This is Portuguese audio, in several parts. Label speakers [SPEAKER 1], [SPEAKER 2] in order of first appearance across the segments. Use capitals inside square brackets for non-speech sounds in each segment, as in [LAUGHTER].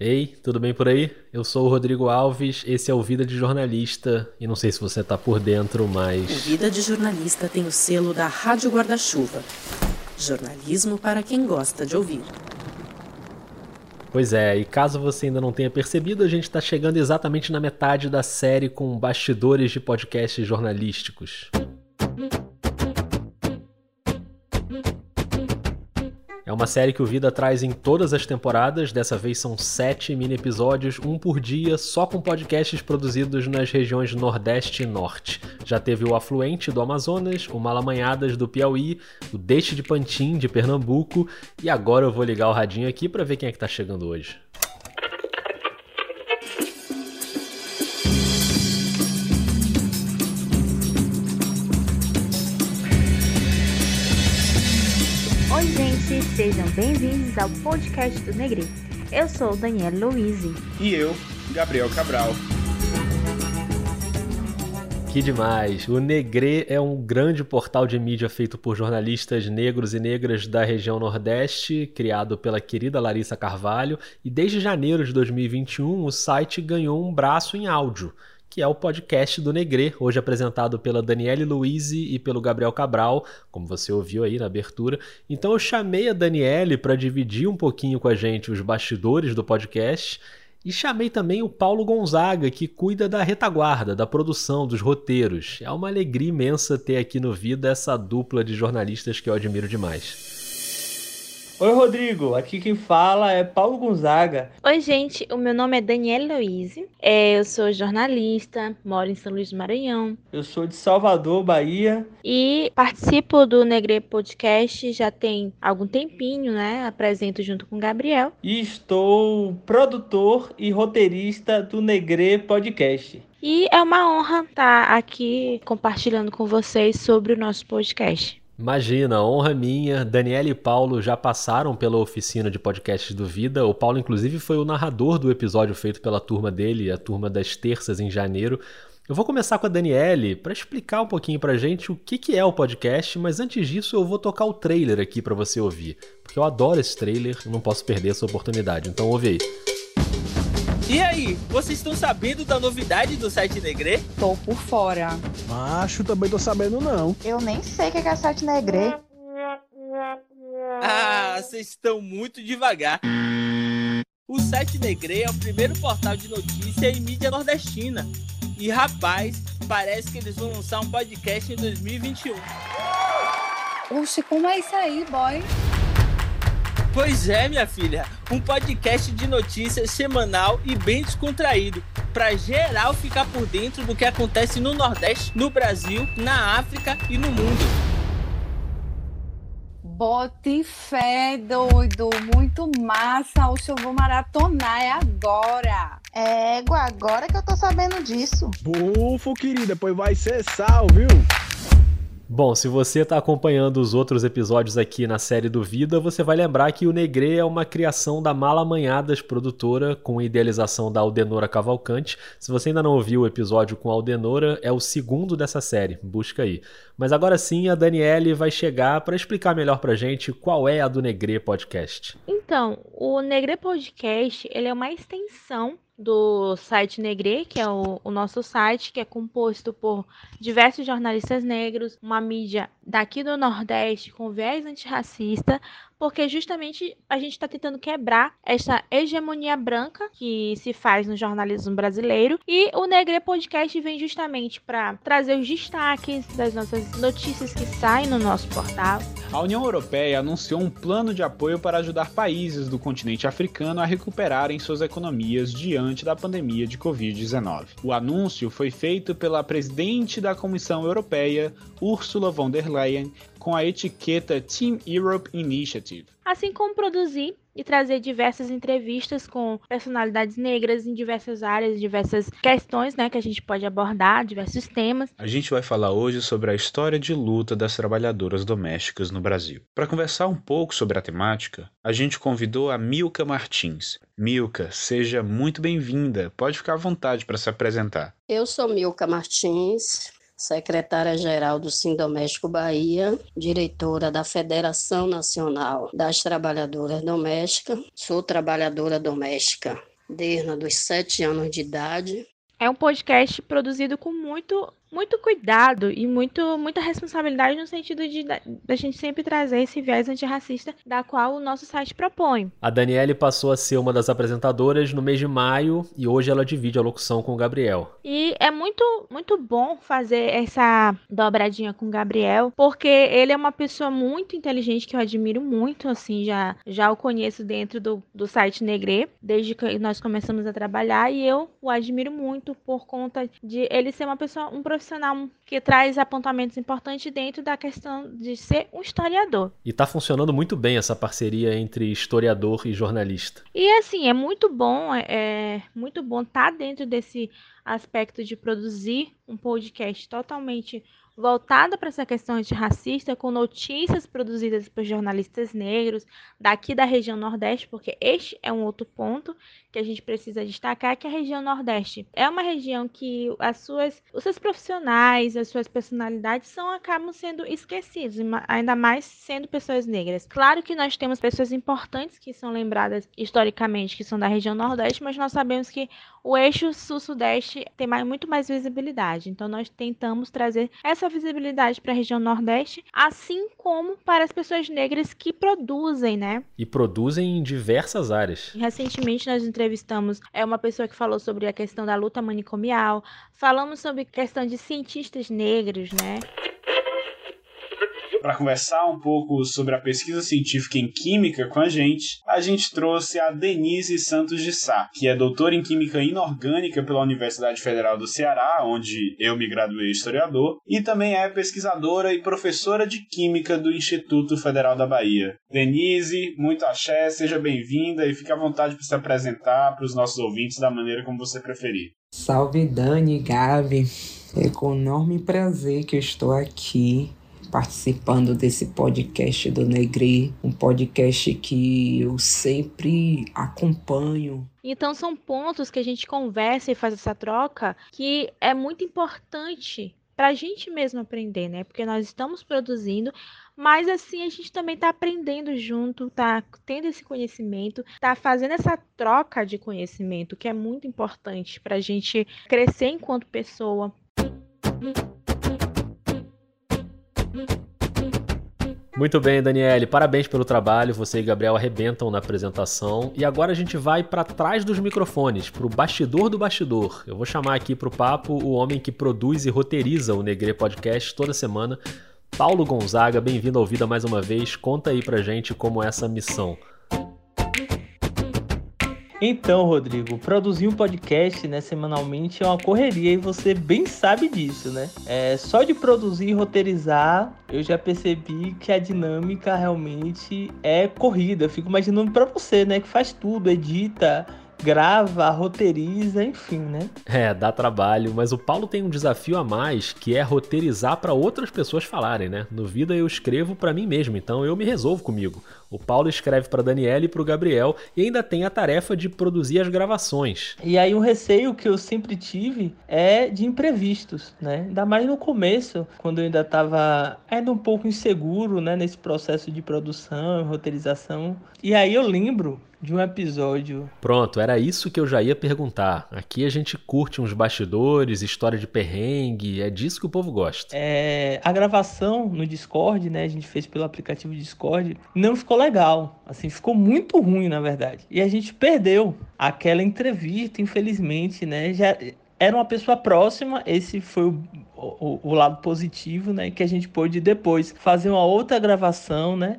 [SPEAKER 1] Ei, tudo bem por aí? Eu sou o Rodrigo Alves, esse é o Vida de Jornalista e não sei se você tá por dentro, mas.
[SPEAKER 2] O Vida de Jornalista tem o selo da Rádio Guarda-Chuva. Jornalismo para quem gosta de ouvir.
[SPEAKER 1] Pois é, e caso você ainda não tenha percebido, a gente está chegando exatamente na metade da série com bastidores de podcasts jornalísticos. É uma série que o Vida traz em todas as temporadas, dessa vez são sete mini episódios, um por dia, só com podcasts produzidos nas regiões Nordeste e Norte. Já teve o Afluente do Amazonas, o Malamanhadas do Piauí, o Deixe de Pantim de Pernambuco, e agora eu vou ligar o radinho aqui para ver quem é que tá chegando hoje.
[SPEAKER 3] Sejam bem-vindos ao podcast do Negri. Eu sou Daniela Louise.
[SPEAKER 4] E eu, Gabriel Cabral.
[SPEAKER 1] Que demais! O Negre é um grande portal de mídia feito por jornalistas negros e negras da região Nordeste, criado pela querida Larissa Carvalho, e desde janeiro de 2021 o site ganhou um braço em áudio que é o podcast do Negre, hoje apresentado pela Daniele Luiz e pelo Gabriel Cabral, como você ouviu aí na abertura. Então eu chamei a Daniele para dividir um pouquinho com a gente os bastidores do podcast. E chamei também o Paulo Gonzaga, que cuida da retaguarda, da produção, dos roteiros. É uma alegria imensa ter aqui no Vida essa dupla de jornalistas que eu admiro demais.
[SPEAKER 5] Oi, Rodrigo. Aqui quem fala é Paulo Gonzaga.
[SPEAKER 3] Oi, gente. O meu nome é Daniela Luiz. É, eu sou jornalista, moro em São Luís do Maranhão.
[SPEAKER 5] Eu sou de Salvador, Bahia.
[SPEAKER 3] E participo do Negre Podcast já tem algum tempinho, né? Apresento junto com o Gabriel.
[SPEAKER 5] E estou produtor e roteirista do Negre Podcast.
[SPEAKER 3] E é uma honra estar aqui compartilhando com vocês sobre o nosso podcast.
[SPEAKER 1] Imagina, honra minha. Daniela e Paulo já passaram pela oficina de podcasts do Vida. O Paulo, inclusive, foi o narrador do episódio feito pela turma dele, a turma das terças em janeiro. Eu vou começar com a Daniele para explicar um pouquinho pra gente o que, que é o podcast, mas antes disso eu vou tocar o trailer aqui para você ouvir, porque eu adoro esse trailer, não posso perder essa oportunidade. Então ouve aí.
[SPEAKER 6] E aí, vocês estão sabendo da novidade do site Negre?
[SPEAKER 7] Tô por fora.
[SPEAKER 8] Macho, também tô sabendo não.
[SPEAKER 7] Eu nem sei o que é site Negre.
[SPEAKER 6] Ah, vocês estão muito devagar. O site Negre é o primeiro portal de notícia em mídia nordestina. E rapaz, parece que eles vão lançar um podcast em 2021.
[SPEAKER 7] Oxe, como é isso aí, boy?
[SPEAKER 6] Pois é, minha filha, um podcast de notícias semanal e bem descontraído, para geral ficar por dentro do que acontece no Nordeste, no Brasil, na África e no mundo.
[SPEAKER 7] Bote fé, doido, muito massa. Oxe, eu vou maratonar, é agora.
[SPEAKER 9] É, agora que eu tô sabendo disso.
[SPEAKER 8] Bufo, querida, pois vai ser sal, viu?
[SPEAKER 1] Bom, se você está acompanhando os outros episódios aqui na série do Vida, você vai lembrar que o Negre é uma criação da Mala Manhadas produtora, com idealização da Aldenora Cavalcante. Se você ainda não ouviu o episódio com a Aldenora, é o segundo dessa série, busca aí. Mas agora sim, a Daniele vai chegar para explicar melhor pra gente qual é a do Negre Podcast.
[SPEAKER 3] Então, o Negre Podcast, ele é uma extensão do site Negre, que é o, o, nosso site, que é composto por diversos jornalistas negros, uma mídia daqui do Nordeste com viés antirracista, porque justamente a gente está tentando quebrar essa hegemonia branca que se faz no jornalismo brasileiro e o Negre Podcast vem justamente para trazer os destaques das nossas notícias que saem no nosso portal.
[SPEAKER 4] A União Europeia anunciou um plano de apoio para ajudar países do continente africano a recuperarem suas economias diante da pandemia de Covid-19. O anúncio foi feito pela presidente da Comissão Europeia, Ursula von der Leyen, com a etiqueta Team Europe Initiative.
[SPEAKER 3] Assim como produzir e trazer diversas entrevistas com personalidades negras em diversas áreas, diversas questões né, que a gente pode abordar, diversos temas.
[SPEAKER 4] A gente vai falar hoje sobre a história de luta das trabalhadoras domésticas no Brasil. Para conversar um pouco sobre a temática, a gente convidou a Milka Martins. Milka, seja muito bem-vinda. Pode ficar à vontade para se apresentar.
[SPEAKER 9] Eu sou Milka Martins,
[SPEAKER 10] secretária-geral do Sindoméstico Bahia, diretora da Federação Nacional das Trabalhadoras Domésticas. Sou trabalhadora doméstica desde os sete anos de idade.
[SPEAKER 3] É um podcast produzido com muito muito cuidado e muito, muita responsabilidade no sentido de da, gente sempre trazer esse viés antirracista da qual o nosso site propõe.
[SPEAKER 1] A Daniele passou a ser uma das apresentadoras no mês de maio e hoje ela divide a locução com o Gabriel.
[SPEAKER 3] E é muito, muito bom fazer essa dobradinha com o Gabriel, porque ele é uma pessoa muito inteligente que eu admiro muito, assim, já, já o conheço dentro do, do site Negre, desde que nós começamos a trabalhar, e eu o admiro muito por conta de ele ser uma pessoa, um profissional que traz apontamentos importantes dentro da questão de ser um historiador.
[SPEAKER 1] E está funcionando muito bem essa parceria entre historiador e jornalista.
[SPEAKER 3] E assim, é muito bom, é, é muito bom estar tá dentro desse aspecto de produzir um podcast totalmente voltada para essa questão antirracista, com notícias produzidas por jornalistas negros daqui da região Nordeste, porque este é um outro ponto que a gente precisa destacar, que a região Nordeste é uma região que as suas, os seus profissionais, as suas personalidades são acabam sendo esquecidos, ainda mais sendo pessoas negras. Claro que nós temos pessoas importantes que são lembradas historicamente, que são da região Nordeste, mas nós sabemos que o eixo sul-sudeste tem mais, muito mais visibilidade. Então nós tentamos trazer essa visibilidade para a região Nordeste, assim como para as pessoas negras que produzem, né?
[SPEAKER 1] E produzem em diversas áreas.
[SPEAKER 3] Recentemente nós entrevistamos é uma pessoa que falou sobre a questão da luta manicomial, falamos sobre a questão de cientistas negros, né?
[SPEAKER 4] Para conversar um pouco sobre a pesquisa científica em Química com a gente, a gente trouxe a Denise Santos de Sá, que é doutora em Química Inorgânica pela Universidade Federal do Ceará, onde eu me graduei historiador, e também é pesquisadora e professora de Química do Instituto Federal da Bahia. Denise, muito axé, seja bem-vinda e fique à vontade para se apresentar para os nossos ouvintes da maneira como você preferir.
[SPEAKER 11] Salve Dani, Gabi. É com enorme prazer que eu estou aqui participando desse podcast do Negri, um podcast que eu sempre acompanho.
[SPEAKER 3] Então são pontos que a gente conversa e faz essa troca que é muito importante para a gente mesmo aprender, né? Porque nós estamos produzindo, mas assim a gente também está aprendendo junto, tá tendo esse conhecimento, tá fazendo essa troca de conhecimento que é muito importante para a gente crescer enquanto pessoa.
[SPEAKER 1] Muito bem, Daniele. Parabéns pelo trabalho. Você e Gabriel arrebentam na apresentação. E agora a gente vai para trás dos microfones, para o bastidor do bastidor. Eu vou chamar aqui para o papo o homem que produz e roteiriza o Negre Podcast toda semana, Paulo Gonzaga. Bem-vindo ao Vida mais uma vez. Conta aí pra gente como é essa missão.
[SPEAKER 5] Então, Rodrigo, produzir um podcast né, semanalmente é uma correria e você bem sabe disso, né? É, só de produzir e roteirizar, eu já percebi que a dinâmica realmente é corrida. Eu fico imaginando para você, né, que faz tudo, edita, grava, roteiriza, enfim, né?
[SPEAKER 1] É, dá trabalho, mas o Paulo tem um desafio a mais, que é roteirizar para outras pessoas falarem, né? No Vida eu escrevo para mim mesmo, então eu me resolvo comigo. O Paulo escreve para Daniela e para o Gabriel e ainda tem a tarefa de produzir as gravações.
[SPEAKER 5] E aí um receio que eu sempre tive é de imprevistos, né? Ainda mais no começo, quando eu ainda estava ainda um pouco inseguro, né, nesse processo de produção, roteirização. E aí eu lembro de um episódio.
[SPEAKER 1] Pronto, era isso que eu já ia perguntar. Aqui a gente curte uns bastidores, história de perrengue, é disso que o povo gosta.
[SPEAKER 5] É, a gravação no Discord, né, a gente fez pelo aplicativo Discord, não ficou legal, assim, ficou muito ruim, na verdade. E a gente perdeu aquela entrevista, infelizmente, né, já era uma pessoa próxima, esse foi o, o, o lado positivo, né, que a gente pôde depois fazer uma outra gravação, né,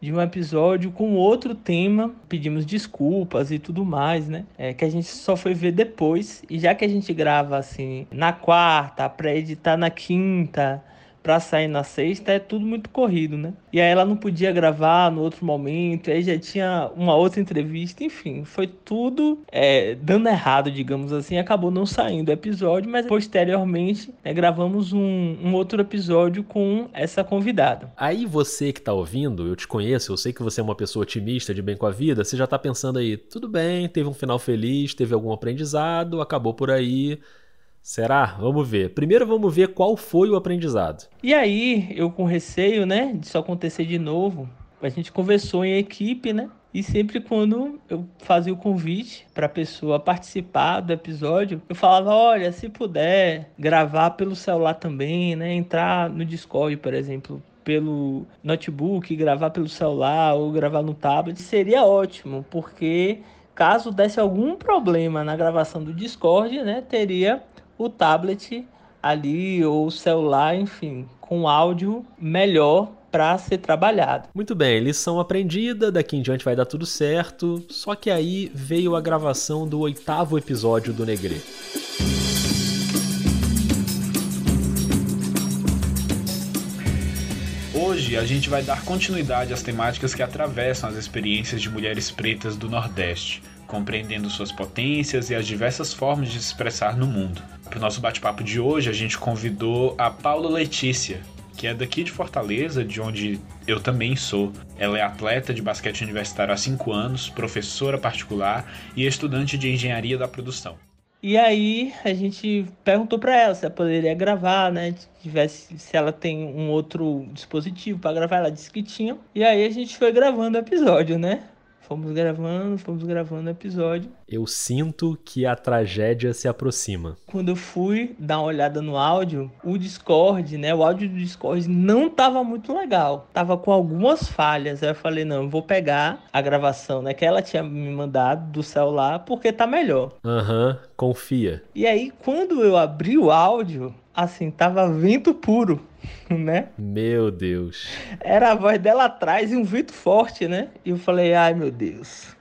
[SPEAKER 5] de um episódio com outro tema. Pedimos desculpas e tudo mais, né? É, que a gente só foi ver depois. E já que a gente grava assim na quarta, para editar na quinta, para sair na sexta é tudo muito corrido, né? E aí ela não podia gravar no outro momento, aí já tinha uma outra entrevista, enfim, foi tudo é, dando errado, digamos assim, acabou não saindo o episódio, mas posteriormente né, gravamos um, um, outro episódio com essa convidada.
[SPEAKER 1] Aí você que tá ouvindo, eu te conheço, eu sei que você é uma pessoa otimista, de bem com a vida, você já tá pensando aí, tudo bem, teve um final feliz, teve algum aprendizado, acabou por aí Será? Vamos ver. Primeiro vamos ver qual foi o aprendizado.
[SPEAKER 5] E aí, eu com receio, né, disso acontecer de novo, a gente conversou em equipe, né? E sempre quando eu fazia o convite para a pessoa participar do episódio, eu falava: olha, se puder gravar pelo celular também, né? Entrar no Discord, por exemplo, pelo notebook, gravar pelo celular ou gravar no tablet, seria ótimo, porque caso desse algum problema na gravação do Discord, né, teria o tablet ali ou o celular, enfim, com áudio melhor para ser trabalhado.
[SPEAKER 1] Muito bem, lição aprendida, daqui em diante vai dar tudo certo. Só que aí veio a gravação do oitavo episódio do Negre.
[SPEAKER 4] Hoje a gente vai dar continuidade às temáticas que atravessam as experiências de mulheres pretas do Nordeste, compreendendo suas potências e as diversas formas de se expressar no mundo. Para o nosso bate-papo de hoje, a gente convidou a Paula Letícia, que é daqui de Fortaleza, de onde eu também sou. Ela é atleta de basquete universitário há 5 anos, professora particular e estudante de engenharia da produção.
[SPEAKER 5] E aí a gente perguntou para ela se ela poderia gravar, né? Tivesse, se ela tem um outro dispositivo para gravar, ela disse que tinha. E aí a gente foi gravando o episódio, né? Fomos gravando, fomos gravando o episódio.
[SPEAKER 1] Eu sinto que a tragédia se aproxima.
[SPEAKER 5] Quando eu fui dar uma olhada no áudio, o Discord, né? O áudio do Discord não tava muito legal. Tava com algumas falhas. Aí eu falei, não, eu vou pegar a gravação, né? Que ela tinha me mandado do celular, porque tá melhor.
[SPEAKER 1] Aham, uhum, confia.
[SPEAKER 5] E aí, quando eu abri o áudio, assim, tava vento puro, [LAUGHS] né?
[SPEAKER 1] Meu Deus.
[SPEAKER 5] Era a voz dela atrás e um vento forte, né? E eu falei, ai meu Deus.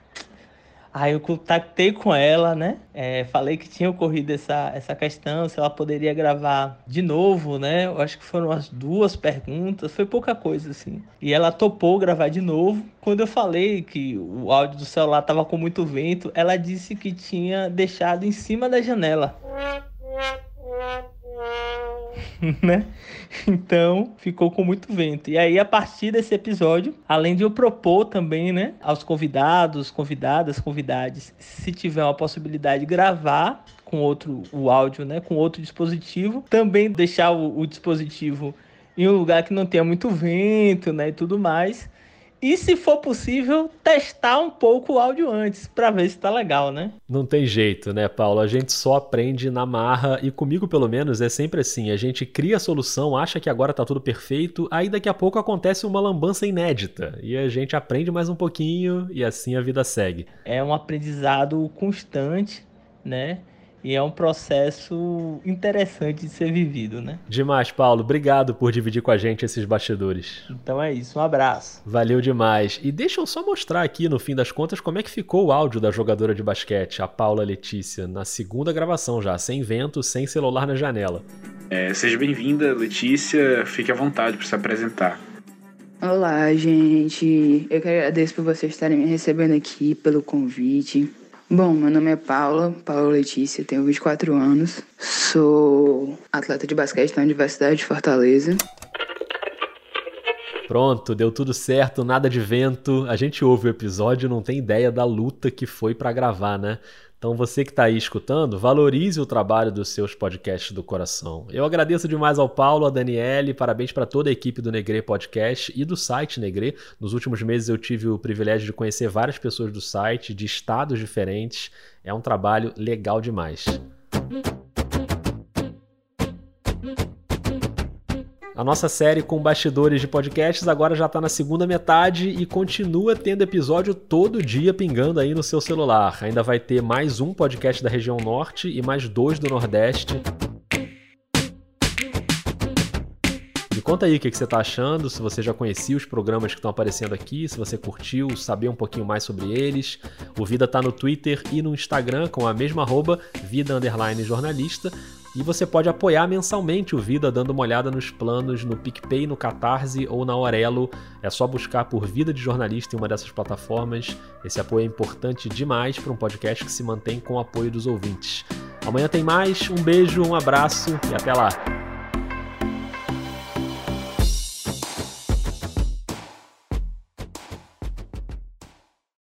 [SPEAKER 5] Aí eu contactei com ela, né? É, falei que tinha ocorrido essa, essa questão, se ela poderia gravar de novo, né? Eu acho que foram as duas perguntas, foi pouca coisa, assim. E ela topou gravar de novo. Quando eu falei que o áudio do celular tava com muito vento, ela disse que tinha deixado em cima da janela. [LAUGHS] né? Então ficou com muito vento. E aí, a partir desse episódio, além de eu propor também, né, aos convidados, convidadas, convidades, se tiver uma possibilidade de gravar com outro o áudio, né, com outro dispositivo, também deixar o, o dispositivo em um lugar que não tenha muito vento, né, e tudo mais e, se for possível, testar um pouco o áudio antes, para ver se tá legal, né?
[SPEAKER 1] Não tem jeito, né, Paulo? A gente só aprende na marra e comigo, pelo menos, é sempre assim. A gente cria a solução, acha que agora tá tudo perfeito, aí daqui a pouco acontece uma lambança inédita e a gente aprende mais um pouquinho e assim a vida segue.
[SPEAKER 5] É um aprendizado constante, né? E é um processo interessante de ser vivido, né?
[SPEAKER 1] Demais, Paulo. Obrigado por dividir com a gente esses bastidores.
[SPEAKER 5] Então é isso, um abraço.
[SPEAKER 1] Valeu demais. E deixa eu só mostrar aqui, no fim das contas, como é que ficou o áudio da jogadora de basquete, a Paula Letícia, na segunda gravação já, sem vento, sem celular na janela.
[SPEAKER 4] É, seja bem-vinda, Letícia. Fique à vontade para se apresentar.
[SPEAKER 12] Olá, gente. Eu que agradeço por vocês estarem me recebendo aqui, pelo convite. Bom, meu nome é Paula, Paula Letícia, tenho 24 anos, sou atleta de basquete na Universidade de Fortaleza.
[SPEAKER 1] Pronto, deu tudo certo, nada de vento. A gente ouve o episódio não tem ideia da luta que foi para gravar, né? Então você que está aí escutando, valorize o trabalho dos seus podcasts do coração. Eu agradeço demais ao Paulo, a Daniele, parabéns para toda a equipe do Negre Podcast e do site Negre. Nos últimos meses eu tive o privilégio de conhecer várias pessoas do site, de estados diferentes. É um trabalho legal demais. A nossa série com bastidores de podcasts agora já está na segunda metade e continua tendo episódio todo dia pingando aí no seu celular. Ainda vai ter mais um podcast da região norte e mais dois do nordeste. Conta aí o que, você está achando, se você já conhecia os programas que estão aparecendo aqui, se você curtiu, saber um pouquinho mais sobre eles. O Vida está no Twitter e no Instagram com a mesma arroba, Vida Jornalista. E você pode apoiar mensalmente o Vida dando uma olhada nos planos no PicPay, no Catarse ou na Aurelo. É só buscar por Vida de Jornalista em uma dessas plataformas. Esse apoio é importante demais para um podcast que se mantém com o apoio dos ouvintes. Amanhã tem mais, um beijo, um abraço e até lá!